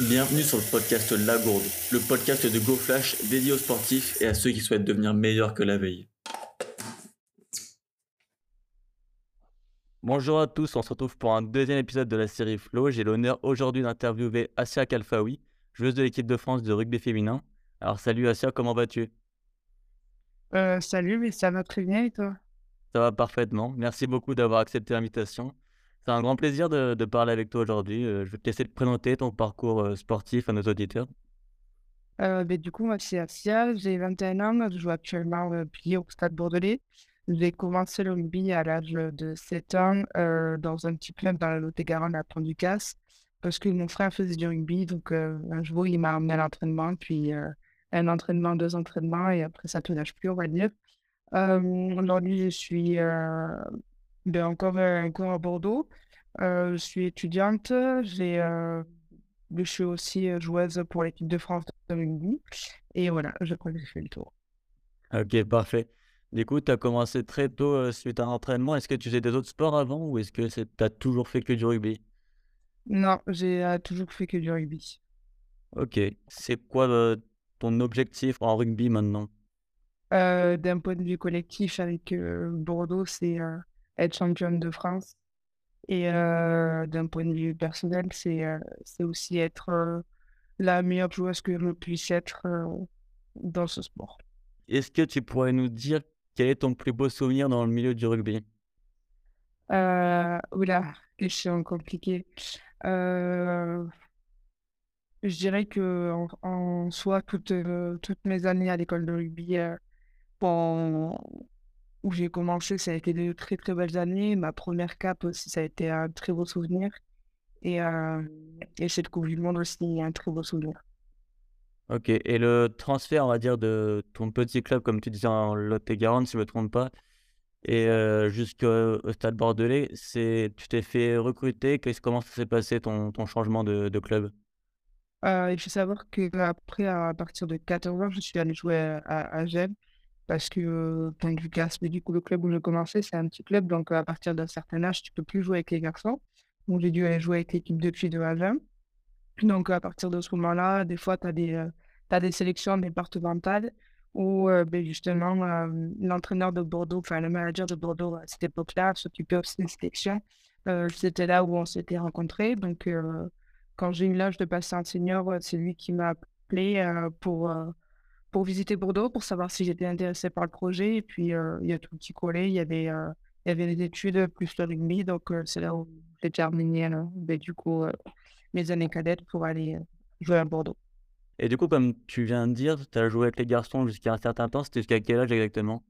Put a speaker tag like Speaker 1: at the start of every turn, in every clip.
Speaker 1: Bienvenue sur le podcast La Gourde, le podcast de GoFlash dédié aux sportifs et à ceux qui souhaitent devenir meilleurs que la veille. Bonjour à tous, on se retrouve pour un deuxième épisode de la série Flow. J'ai l'honneur aujourd'hui d'interviewer Asia Kalfaoui, joueuse de l'équipe de France de rugby féminin. Alors salut Asia, comment vas-tu?
Speaker 2: Euh, Salut, mais ça va très bien et toi?
Speaker 1: Ça va parfaitement. Merci beaucoup d'avoir accepté l'invitation. C'est un grand plaisir de, parler avec toi aujourd'hui. Euh, je vais te laisser te présenter ton parcours euh, sportif à nos auditeurs.
Speaker 2: Ben, du coup, moi, c'est Asia, j'ai 21 ans, je joue actuellement au au Stade Bordelais. J'ai commencé le rugby à l'âge de 7 ans euh, dans un petit club dans la Lot-et-Garonne à Pont-du-Casse parce que mon frère faisait du rugby. Donc, euh, un jour, il m'a amené à l'entraînement, puis euh, un entraînement, deux entraînements, et après, ça ne te lâche plus, on va dire. Aujourd'hui, je suis ben, encore, encore à Bordeaux. je suis étudiante. J'ai, je suis aussi joueuse pour l'équipe de France de rugby. Et voilà, je crois que j'ai fait le tour.
Speaker 1: Ok, parfait. Du coup, tu as commencé très tôt euh, suite à un entraînement. Est-ce que tu faisais des autres sports avant ou est-ce que tu as toujours fait que du rugby?
Speaker 2: Non, j'ai euh, toujours fait que du rugby.
Speaker 1: Ok. C'est quoi euh, ton objectif en rugby maintenant?
Speaker 2: D'un point de vue collectif, avec Bordeaux, c'est être championne de France. Et d'un point de vue personnel, c'est c'est aussi être la meilleure joueuse que je puisse être dans ce sport.
Speaker 1: Est-ce que tu pourrais nous dire quel est ton plus beau souvenir dans le milieu du rugby?
Speaker 2: Euh, Oula, question compliquée. Euh, je dirais que en, soi, toutes, euh, toutes mes années à l'école de rugby, euh, où j'ai commencé, ça a été de très très belles années. Ma première cape aussi, ça a été un très beau souvenir. Et, et cette Coupe du Monde aussi, un très beau souvenir.
Speaker 1: Ok, et le transfert, on va dire, de ton petit club, comme tu disais en Lot-et-Garonne, si je ne me trompe pas, et euh, jusqu'au Stade Bordelais, c'est, tu t'es fait recruter. Comment ça s'est passé ton, ton changement de, de club?
Speaker 2: Euh, Il faut savoir qu'après, à partir de 14 ans, je suis allé jouer à, à Gênes parce que, Lucas, du coup, le club où je commençais, c'est un petit club, donc à partir d'un certain âge, tu peux plus jouer avec les garçons. Donc j'ai dû jouer avec l'équipe de filles de Agen. Donc à partir de ce moment-là, des fois, tu as des. As des sélections départementales où ben, justement l'entraîneur de Bordeaux, enfin le manager de Bordeaux à cette époque-là s'occupait aussi des sélections. C'était là où on s'était rencontrés. Donc quand j'ai eu l'âge de passer en senior, c'est lui qui m'a appelé pour, pour visiter Bordeaux, pour savoir si j'étais intéressé par le projet. Et puis il y a tout qui collait. Il y avait, il y avait les études plus le rugby. Donc c'est là où j'ai terminé ben, du coup mes années cadettes pour aller jouer à Bordeaux.
Speaker 1: Et du coup, comme tu viens de dire, tu as joué avec les garçons jusqu'à un certain temps. C'était jusqu'à quel âge exactement?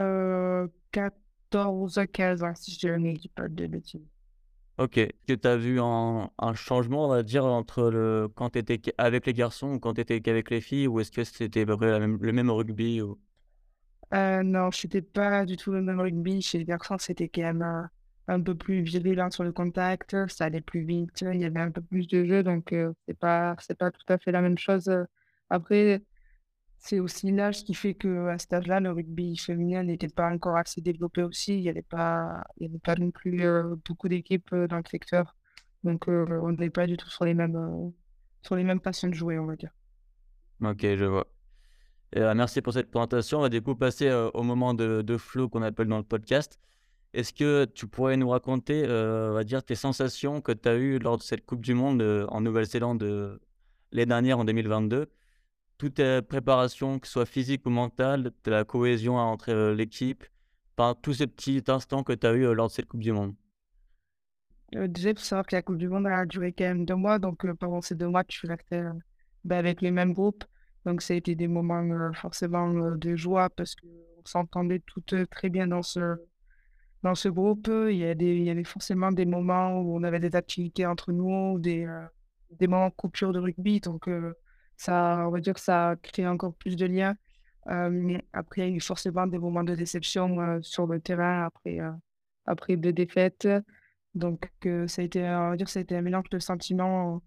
Speaker 2: Euh, 14 à 15 ans, si je ne dis pas de bêtises.
Speaker 1: Ok. Tu as vu un, changement, on va dire, entre le, quand tu étais avec les garçons ou quand tu étais avec les filles Ou est-ce que c'était le même rugby ou...
Speaker 2: euh, Non, c'était pas du tout le même rugby. Chez les garçons, c'était quand même un peu plus virulent sur le contact, ça allait plus vite, il y avait un peu plus de jeu, donc euh, c'est pas pas tout à fait la même chose. Après, c'est aussi l'âge qui fait que à cet âge-là, le rugby féminin n'était pas encore assez développé aussi. Il n'y avait pas il y avait pas non plus euh, beaucoup d'équipes euh, dans le secteur, donc on n'est pas du tout sur les mêmes sur les mêmes passions de jouer, on va dire.
Speaker 1: Ok, je vois. merci pour cette présentation. On va du coup passer au moment de, de flow qu'on appelle dans le podcast. Est-ce que tu pourrais nous raconter, euh, on va dire, tes sensations que tu as eues lors de cette Coupe du Monde euh, en Nouvelle-Zélande euh, l'année dernière, en 2022 Toute tes préparations, que ce soit physique ou mentale, de la cohésion entre l'équipe, par tous ces petits instants que tu as eu lors de cette Coupe du Monde
Speaker 2: Déjà, il faut que la Coupe du Monde a duré quand même deux mois. Donc, pendant ces deux mois, tu suis ben, avec les mêmes groupes. Donc, ça a été des moments forcément de joie parce qu'on s'entendait toutes très bien dans ce, dans ce groupe, il y, avait forcément des moments où on avait des activités entre nous, des, euh, des moments de coupure de rugby. Donc, euh, ça, on va dire que ça a créé encore plus de liens. Euh, après, il y a eu forcément des moments de déception sur le terrain après, après des défaites. Donc, ça a été, on va dire, ça a été un mélange de sentiments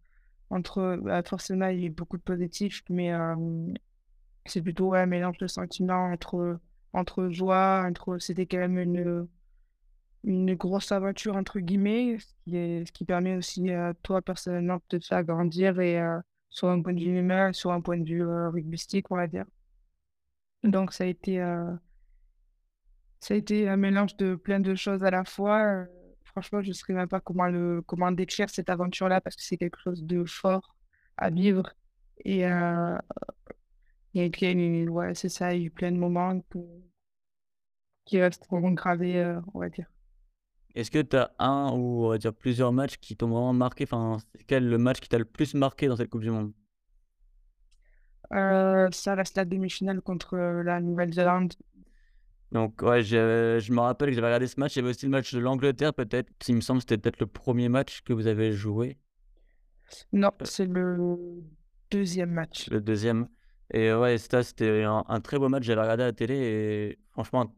Speaker 2: entre, bah, forcément, il y a eu beaucoup de positifs, mais c'est plutôt un mélange de sentiments entre, entre joie, entre, c'était quand même une une grosse aventure entre guillemets, ce qui ce qui permet aussi à toi personnellement de te faire grandir et sur un point de vue humain, sur un point de vue, heu, rugbystique, on va dire. Donc ça a été, heu, ça a été un mélange de plein de choses à la fois, franchement, je ne saurais même pas comment le décrire cette aventure-là parce que c'est quelque chose de fort à vivre et heu, et puis il y a eu ouais, c'est ça, il y a eu plein de moments que qui resteront gravés, heu, on va dire.
Speaker 1: Est-ce que tu as un ou on va dire plusieurs matchs qui t'ont vraiment marqué? Enfin, quel le match qui t'a le plus marqué dans cette coupe du monde?
Speaker 2: Heu, ça reste la demi-finale contre, heu, la Nouvelle-Zélande.
Speaker 1: Donc ouais, je je me rappelle que j'avais regardé ce match. Il y avait aussi le match de l'Angleterre peut-être, il me semble, que c'était peut-être le premier match que vous avez joué,
Speaker 2: Non,
Speaker 1: heu,
Speaker 2: c'est le deuxième match.
Speaker 1: le deuxième. et ouais, ça, c'était un un très beau match. J'avais regardé à la télé et franchement un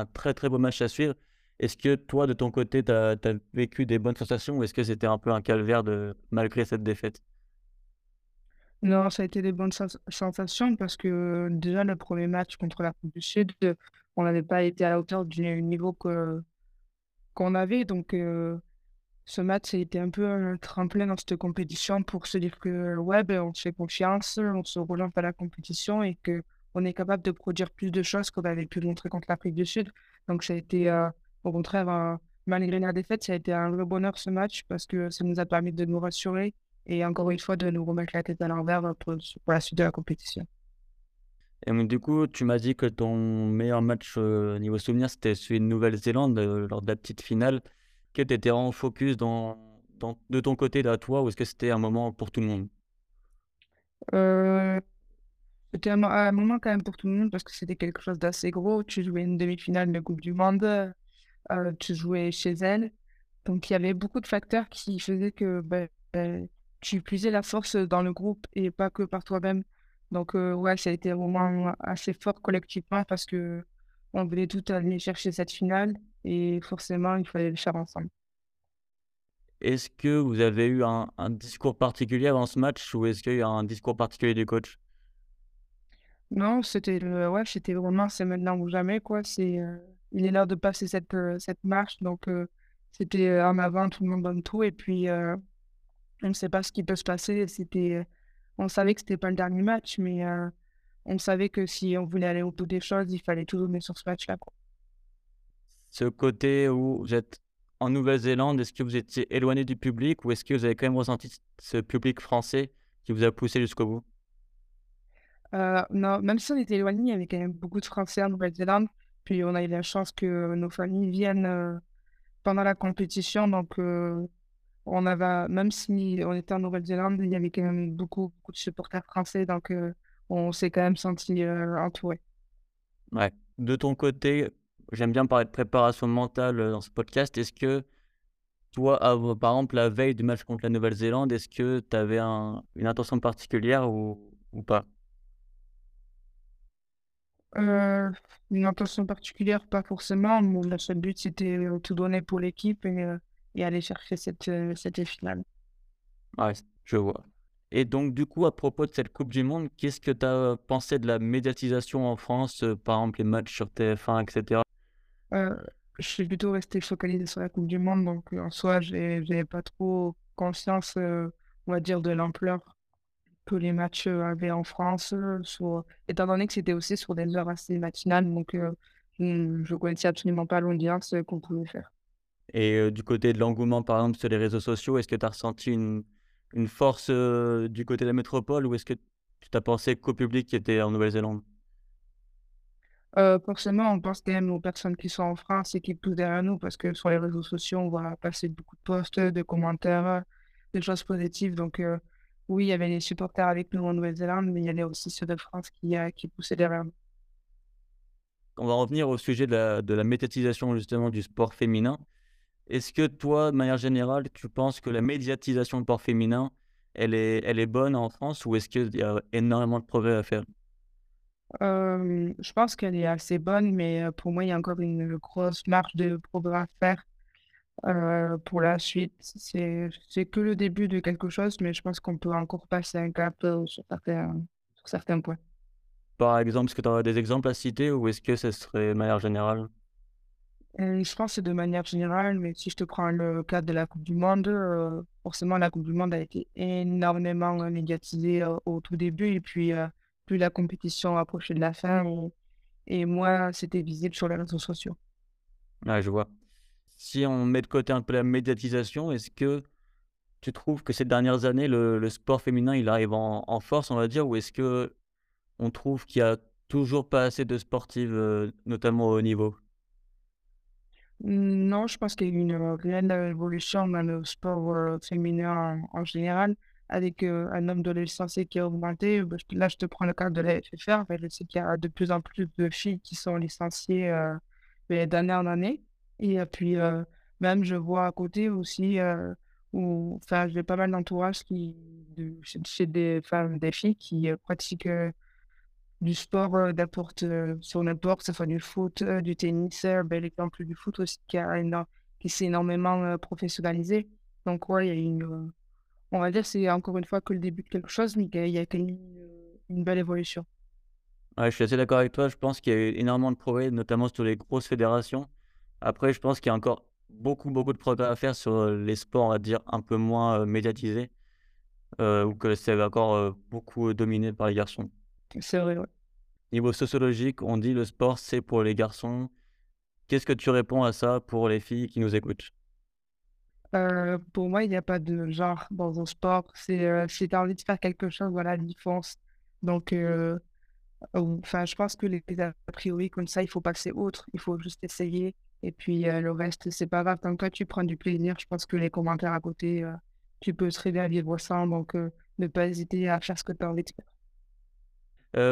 Speaker 1: un très, très beau match à suivre. Est-ce que toi, de ton côté, tu as vécu des bonnes sensations ou est-ce que c'était un peu un calvaire de malgré cette défaite?
Speaker 2: Non, ça a été des bonnes sens sensations parce que, déjà, le premier match contre l'Afrique du Sud, on n'avait pas été à la hauteur du niveau que qu'on avait donc heu, ce match a été un peu un tremplin dans cette compétition pour se dire que, ouais, ben, on se fait confiance, on se relance à la compétition et qu'on est capable de produire plus de choses qu'on avait pu montrer contre l'Afrique du Sud. Donc ça a été, heu, au contraire, heu, malgré la défaite, ça a été un vrai bonheur ce match parce que ça nous a permis de nous rassurer et encore une fois de nous remettre la tête à l'envers, heu, pour pour la suite de la compétition.
Speaker 1: Et donc du coup, tu m'as dit que ton meilleur match, heu, niveau souvenir, c'était celui de Nouvelle-Zélande, heu, lors de la petite finale. Que tu étais vraiment focus dans dans de ton côté, là, toi, ou est-ce que c'était un moment pour tout le monde?
Speaker 2: C'était un un moment quand même pour tout le monde parce que c'était quelque chose d'assez gros. Tu jouais une demi-finale de coupe du monde, heu, tu jouais chez elle. Donc il y avait beaucoup de facteurs qui faisaient que, beh, tu puisais la force, dans le groupe et pas que par toi-même. Donc heu, ouais, ça a été un moment assez fort collectivement parce qu'on voulait tout aller chercher cette finale et forcément, il fallait le faire ensemble.
Speaker 1: Est-ce que vous avez eu un un discours particulier avant ce match ou est-ce qu'il y a un discours particulier du coach?
Speaker 2: Non, c'était le ouais, c'était vraiment c'est maintenant ou jamais quoi. C'est, heu, il est l'heure de passer cette, heu, cette marche donc heu, c'était, heu, en avant, tout le monde donne tout et puis, on ne sait pas ce qui peut se passer. C'était, on savait que c'était pas le dernier match mais on savait que si on voulait aller au bout des choses, il fallait tout donner sur ce match-là.
Speaker 1: Ce côté où vous êtes en Nouvelle-Zélande, est-ce que vous étiez éloigné du public ou est-ce que vous avez quand même ressenti ce public français qui vous a poussé jusqu'au bout?
Speaker 2: Non, même si on était éloignés, il y avait quand même beaucoup de Français en Nouvelle-Zélande. Puis on a eu la chance que nos familles viennent, heu, pendant la compétition donc heu On avait même si on était en Nouvelle-Zélande, il y avait quand même beaucoup, beaucoup de supporters français, donc on s'est quand même senti heu, entourés.
Speaker 1: Ouais. De ton côté, j'aime bien parler de préparation mentale, dans ce podcast. Est-ce que toi, par exemple, la veille du match contre la Nouvelle-Zélande, est-ce que tu avais un une intention particulière ou ou pas?
Speaker 2: Heu, une intention particulière, pas forcément. Mon seul but, c'était, heu, tout donner pour l'équipe et heu et aller chercher cette, cette finale.
Speaker 1: Ouais, je vois. Et donc du coup, à propos de cette coupe du monde, qu'est-ce que tu as pensé de la médiatisation en France, par exemple les matchs sur TF1 et cetera?
Speaker 2: Heu, je suis plutôt resté focalisé sur la coupe du monde, donc en soi, j'ai j'avais pas trop conscience, on va dire, de l'ampleur que les matchs, avaient en France, sur étant donné que c'était aussi sur des heures assez matinales, donc je connaissais absolument pas l'audience, qu'on pouvait faire.
Speaker 1: Et du côté de l'engouement, par exemple, sur les réseaux sociaux, est-ce que tu as ressenti une une force, du côté de la métropole ou est-ce que tu as pensé qu'au public qui était en Nouvelle-Zélande?
Speaker 2: Forcément, on pense quand même aux personnes qui sont en France et qui poussent derrière nous parce que sur les réseaux sociaux, on voit passer beaucoup de posts, de commentaires, des choses positives donc oui, il y avait les supporters avec nous en Nouvelle-Zélande, mais il y avait aussi ceux de France qui, qui poussaient derrière nous.
Speaker 1: On va revenir au sujet de la de la médiatisation justement du sport féminin. Est-ce que toi, de manière générale, tu penses que la médiatisation du sport féminin, elle est elle est bonne en France ou est-ce qu'il y a énormément de progrès à faire?
Speaker 2: Hem, je pense qu'elle est assez bonne, mais heu, pour moi, il y a encore une grosse marge de progrès à faire, heu, pour la suite. C'est que le début de quelque chose, mais je pense qu'on peut encore passer un cap, heu, sur certains sur certains points.
Speaker 1: Par exemple, est-ce que tu aurais des exemples à citer ou est-ce que ce serait de manière générale?
Speaker 2: Heu, je pense que c'est de manière générale, mais si je te prends le cas de la coupe du monde, forcément la coupe du monde a été énormément, médiatisée, au tout début et puis, plus la compétition approchait de la fin et et moins c'était visible sur les réseaux sociaux.
Speaker 1: Ouais, je vois. Si on met de côté un peu la médiatisation, est-ce que tu trouves que ces dernières années, le sport féminin, il arrive en force, on va dire? Ou est-ce que on trouve qu'il y a toujours pas assez de sportives, heu, notamment au haut niveau?
Speaker 2: Non, je pense qu'il y a une, heu, réelle, heu, évolution dans le sport, féminin en général, avec, un nombre de licenciés qui a augmenté. Bah, là, je te prends le cas de la FFR, je sais qu'il y a de plus en plus de filles qui sont licenciées, beh, d'année en année et puis, même je vois à côté aussi, où enfin, j'ai pas mal d'entourage qui de chez des femmes, des filles qui, pratiquent, du sport, heu, sur n'importe, ce soit du foot, du tennis, heu, bel exemple du foot aussi qui a qui s'est énormément, professionnalisé. Donc ouais, il y a une, on va dire c'est encore une fois que le début de quelque chose, mais il y a une, une belle évolution.
Speaker 1: Ouais, je suis assez d'accord avec toi. Je pense qu'il y a eu énormément de progrès, notamment sur les grosses fédérations. Après, je pense qu'il y a encore beaucoup, beaucoup de progrès à faire sur, heu, les sports, on va dire, un peu moins, heu, médiatisés, heu, ou que c'est encore, beaucoup, dominé par les garçons.
Speaker 2: C'est vrai, ouais.
Speaker 1: Niveau sociologique, on dit: «Le sport, c'est pour les garçons». Qu'est-ce que tu réponds à ça pour les filles qui nous écoutent?
Speaker 2: Pour moi, il y a pas de genre dans un sport. C'est, heu, si tu as envie de faire quelque chose, voilà, y fonce. Donc enfin, je pense que les a priori comme ça, il faut passer outre, il faut juste essayer et puis, heu, le reste, c'est pas grave. Tant que toi, tu prends du plaisir, je pense que les commentaires à côté, heu, tu peux très bien vivre sans donc heu, ne pas hésiter à faire ce que tu as envie de faire.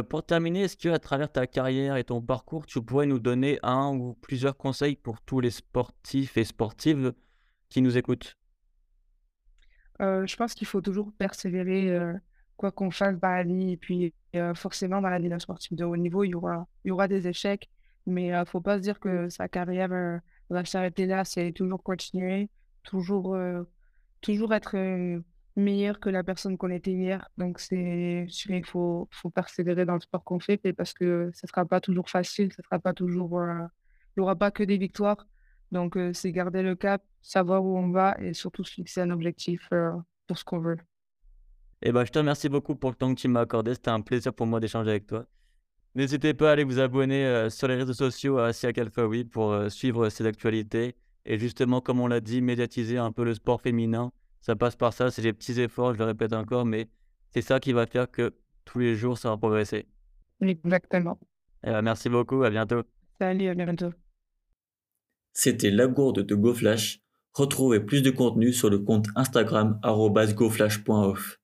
Speaker 1: Pour terminer, est-ce que à travers ta carrière et ton parcours, tu pourrais nous donner un ou plusieurs conseils pour tous les sportifs et sportives qui nous écoutent?
Speaker 2: Je pense qu'il faut toujours persévérer, quoi qu'on fasse dans la vie et puis, forcément dans la vie d'un sportif de haut niveau, il y aura il y aura des échecs, mais heu, faut pas se dire que sa carrière, va s'arrêter là. C'est toujours continuer, toujours, heu, toujours être, heu, meilleur que la personne qu'on était hier. Donc c'est sûr, il faut faut persévérer dans le sport qu'on fait et parce que ce sera pas toujours facile, ce sera pas toujours, il y aura pas que des victoires. Donc, c'est garder le cap, savoir où on va et surtout se fixer un objectif, heu, pour ce qu'on veut.
Speaker 1: Eh ben, je te remercie beaucoup pour le temps que tu m'as accordé. C'était un plaisir pour moi d'échanger avec toi. N'hésitez pas à aller vous abonner, heu, sur les réseaux sociaux à Siak Alphaoui pour, heu, suivre ses actualités et justement, comme on l'a dit, médiatiser un peu le sport féminin. Ça passe par ça, c'est des petits efforts, je le répète encore, mais c'est ça qui va faire que tous les jours, ça va progresser.
Speaker 2: Exactement.
Speaker 1: Eh ben, merci beaucoup, à bientôt.
Speaker 2: Salut, à bientôt.
Speaker 3: C'était la gourde de GoFlash. Retrouvez plus de contenu sur le compte Instagram goflash.off.